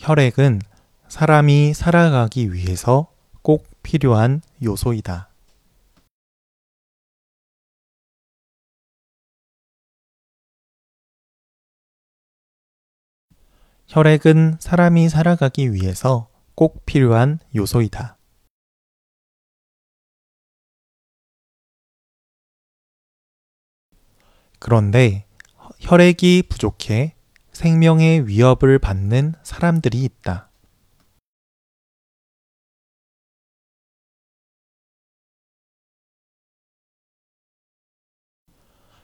혈액은 사람이 살아가기 위해서 꼭 필요한 요소이다. 혈액은 사람이 살아가기 위해서 꼭 필요한 요소이다. 그런데 혈액이 부족해 생명의 위협을 받는 사람들이 있다.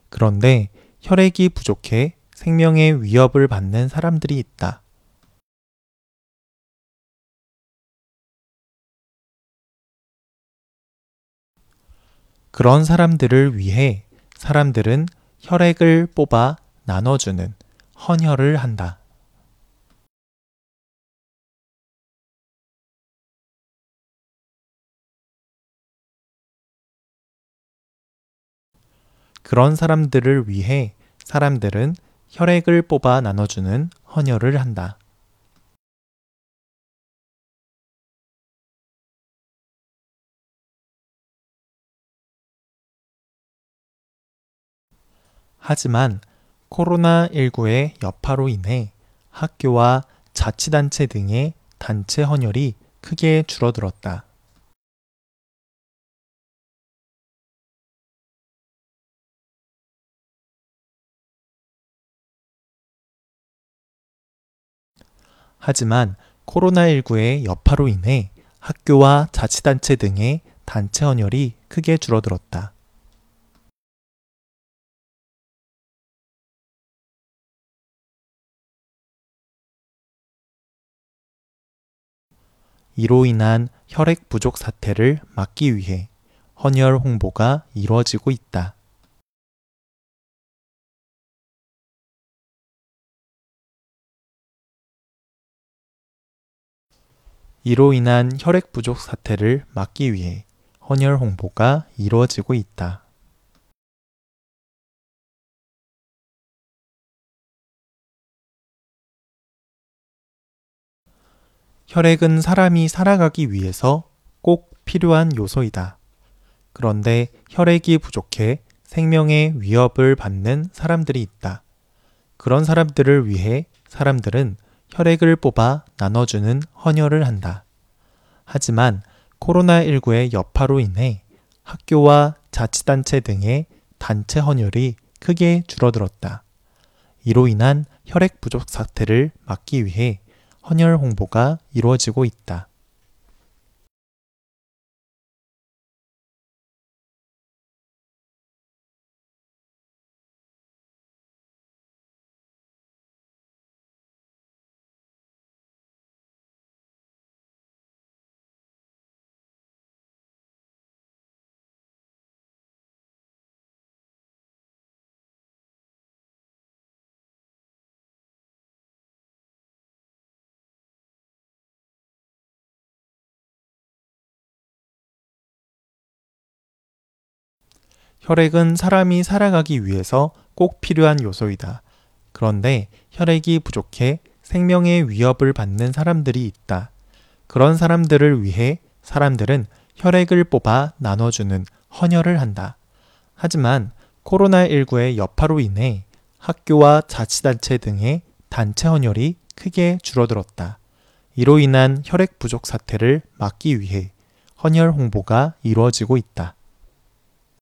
그런데 혈액이 부족해 생명의 위협을 받는 사람들이 있다. 그런 사람들을 위해 사람들은 혈액을 뽑아 나눠주는 헌혈을 한다. 그런 사람들을 위해 사람들은 혈액을 뽑아 나눠주는 헌혈을 한다. 하지만 코로나19의 여파로 인해 학교와 자치단체 등의 단체 헌혈이 크게 줄어들었다. 하지만 코로나19의 여파로 인해 학교와 자치단체 등의 단체 헌혈이 크게 줄어들었다. 이로 인한 혈액 부족 사태를 막기 위해 헌혈 홍보가 이루어지고 있다. 이로 인한 혈액 부족 사태를 막기 위해 헌혈 홍보가 이루어지고 있다. 혈액은 사람이 살아가기 위해서 꼭 필요한 요소이다. 그런데 혈액이 부족해 생명의 위협을 받는 사람들이 있다. 그런 사람들을 위해 사람들은 혈액을 뽑아 나눠주는 헌혈을 한다. 하지만 코로나19의 여파로 인해 학교와 자치단체 등의 단체 헌혈이 크게 줄어들었다. 이로 인한 혈액 부족 사태를 막기 위해 헌혈 홍보가 이루어지고 있다. 혈액은 사람이 살아가기 위해서 꼭 필요한 요소이다. 그런데 혈액이 부족해 생명의 위협을 받는 사람들이 있다. 그런 사람들을 위해 사람들은 혈액을 뽑아 나눠주는 헌혈을 한다. 하지만 코로나19의 여파로 인해 학교와 자치단체 등의 단체 헌혈이 크게 줄어들었다. 이로 인한 혈액 부족 사태를 막기 위해 헌혈 홍보가 이루어지고 있다.